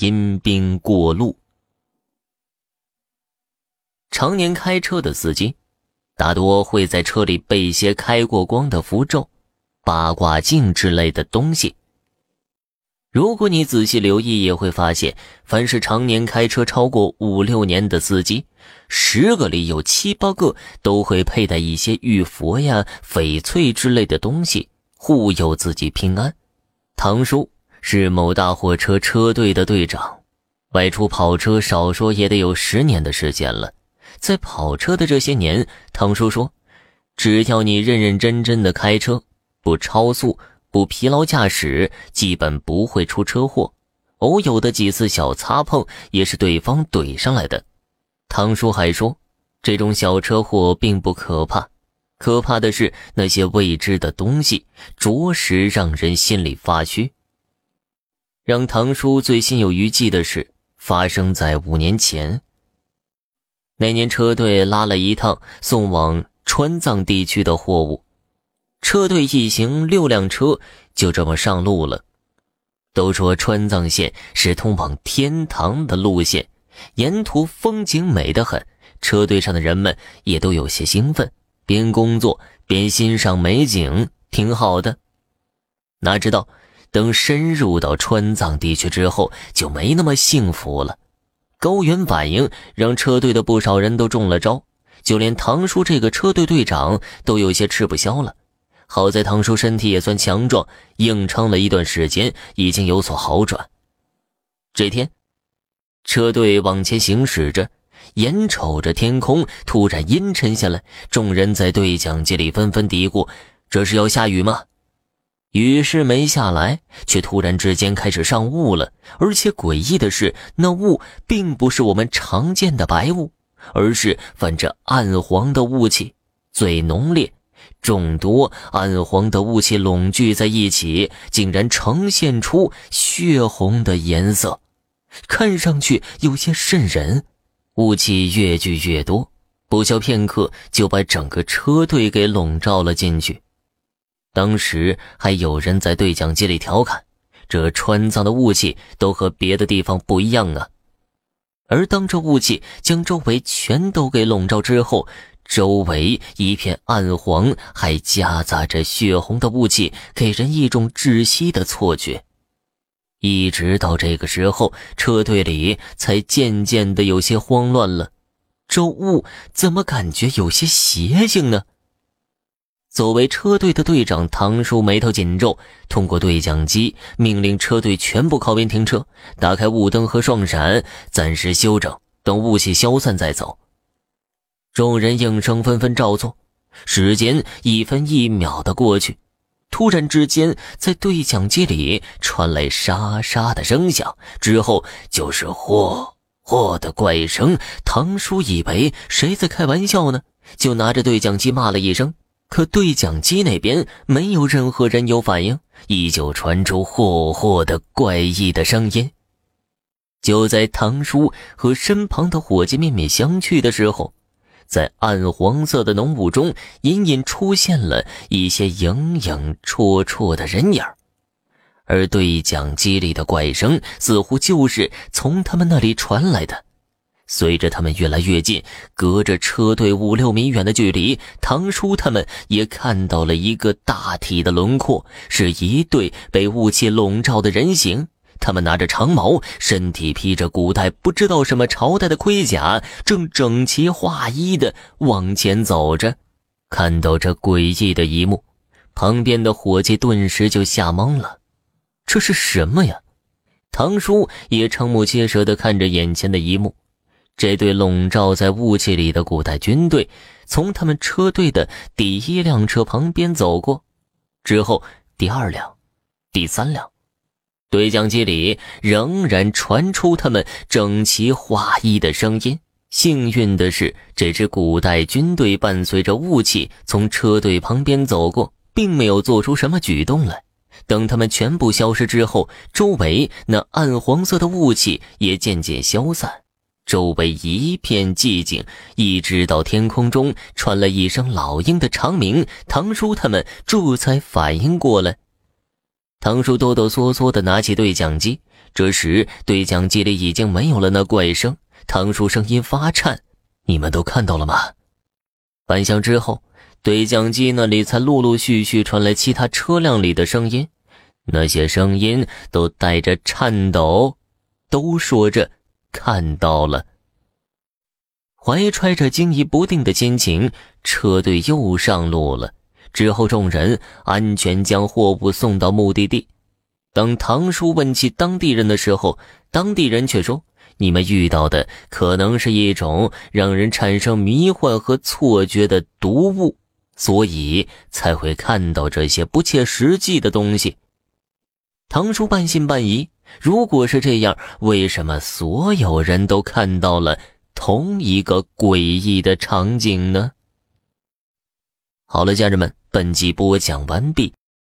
阴兵过路。常年开车的司机，大多会在车里备一些开过光的符咒、八卦镜之类的东西。如果你仔细留意，也会发现，凡是常年开车超过五六年的司机，十个里有七八个都会佩戴一些玉佛呀、翡翠之类的东西，护佑自己平安。唐叔是某大货车车队的队长，外出跑车少说也得有十年的时间了。在跑车的这些年，唐叔说，只要你认认真真的开车，不超速。不疲劳驾驶，基本不会出车祸。偶有的几次小擦碰，也是对方怼上来的。唐叔还说，这种小车祸并不可怕，可怕的是那些未知的东西，着实让人心里发虚。让唐叔最心有余悸的是，发生在五年前。那年车队拉了一趟送往川藏地区的货物。车队一行六辆车就这么上路了。都说川藏线是通往天堂的路线，沿途风景美得很。车队上的人们也都有些兴奋，边工作边欣赏美景，挺好的。哪知道，等深入到川藏地区之后，就没那么幸福了。高原反应让车队的不少人都中了招，就连唐叔这个车队队长都有些吃不消了。好在唐叔身体也算强壮，硬撑了一段时间，已经有所好转。这天，车队往前行驶着，眼瞅着天空突然阴沉下来，众人在对讲机里纷纷嘀咕：“这是要下雨吗？”雨是没下来，却突然之间开始上雾了。而且诡异的是，那雾并不是我们常见的白雾，而是泛着暗黄的雾气，最浓烈。众多暗黄的雾气拢聚在一起，竟然呈现出血红的颜色，看上去有些瘆人。雾气越聚越多，不消片刻就把整个车队给笼罩了进去。当时还有人在对讲机里调侃：“这川藏的雾气都和别的地方不一样啊！”而当这雾气将周围全都给笼罩之后，周围一片暗黄，还夹杂着血红的雾气，给人一种窒息的错觉。一直到这个时候，车队里才渐渐的有些慌乱了。这雾怎么感觉有些邪性呢？作为车队的队长，唐叔眉头紧皱，通过对讲机命令车队全部靠边停车，打开雾灯和双闪，暂时休整，等雾气消散再走。众人应声纷纷照做，时间一分一秒的过去，突然之间，在对讲机里传来沙沙的声响，之后就是“嚯嚯”的怪声。唐叔以为谁在开玩笑呢，就拿着对讲机骂了一声，可对讲机那边没有任何人有反应，依旧传出“霍霍”的怪异的声音。就在唐叔和身旁的伙计面面相觑的时候。在暗黄色的浓雾中，隐隐出现了一些影影绰绰的人影而对讲机里的怪声似乎就是从他们那里传来的。随着他们越来越近，隔着车队五六米远的距离，唐叔他们也看到了一个大体的轮廓，是一对被雾气笼罩的人形。他们拿着长矛，身体披着古代不知道什么朝代的盔甲，正整齐划一的往前走着。看到这诡异的一幕，旁边的伙计顿时就吓懵了。这是什么呀？唐叔也瞠目结舌地看着眼前的一幕。这对笼罩在雾气里的古代军队，从他们车队的第一辆车旁边走过，之后第二辆，第三辆。对讲机里仍然传出他们整齐划一的声音。幸运的是，这支古代军队伴随着雾气从车队旁边走过，并没有做出什么举动来。等他们全部消失之后，周围那暗黄色的雾气也渐渐消散，周围一片寂静。一直到天空中传来一声老鹰的长鸣，唐叔他们这才反应过来。唐叔哆哆嗦嗦地拿起对讲机，这时对讲机里已经没有了那怪声。唐叔声音发颤：“你们都看到了吗？”半晌之后，对讲机那里才陆陆续续传来其他车辆里的声音，那些声音都带着颤抖，都说着看到了。怀揣着惊疑不定的心情，车队又上路了。之后，众人安全将货物送到目的地。当唐叔问起当地人的时候，当地人却说：“你们遇到的可能是一种让人产生迷幻和错觉的毒物，所以才会看到这些不切实际的东西。”唐叔半信半疑：“如果是这样，为什么所有人都看到了同一个诡异的场景呢？”好了，家人们。本集播讲完毕。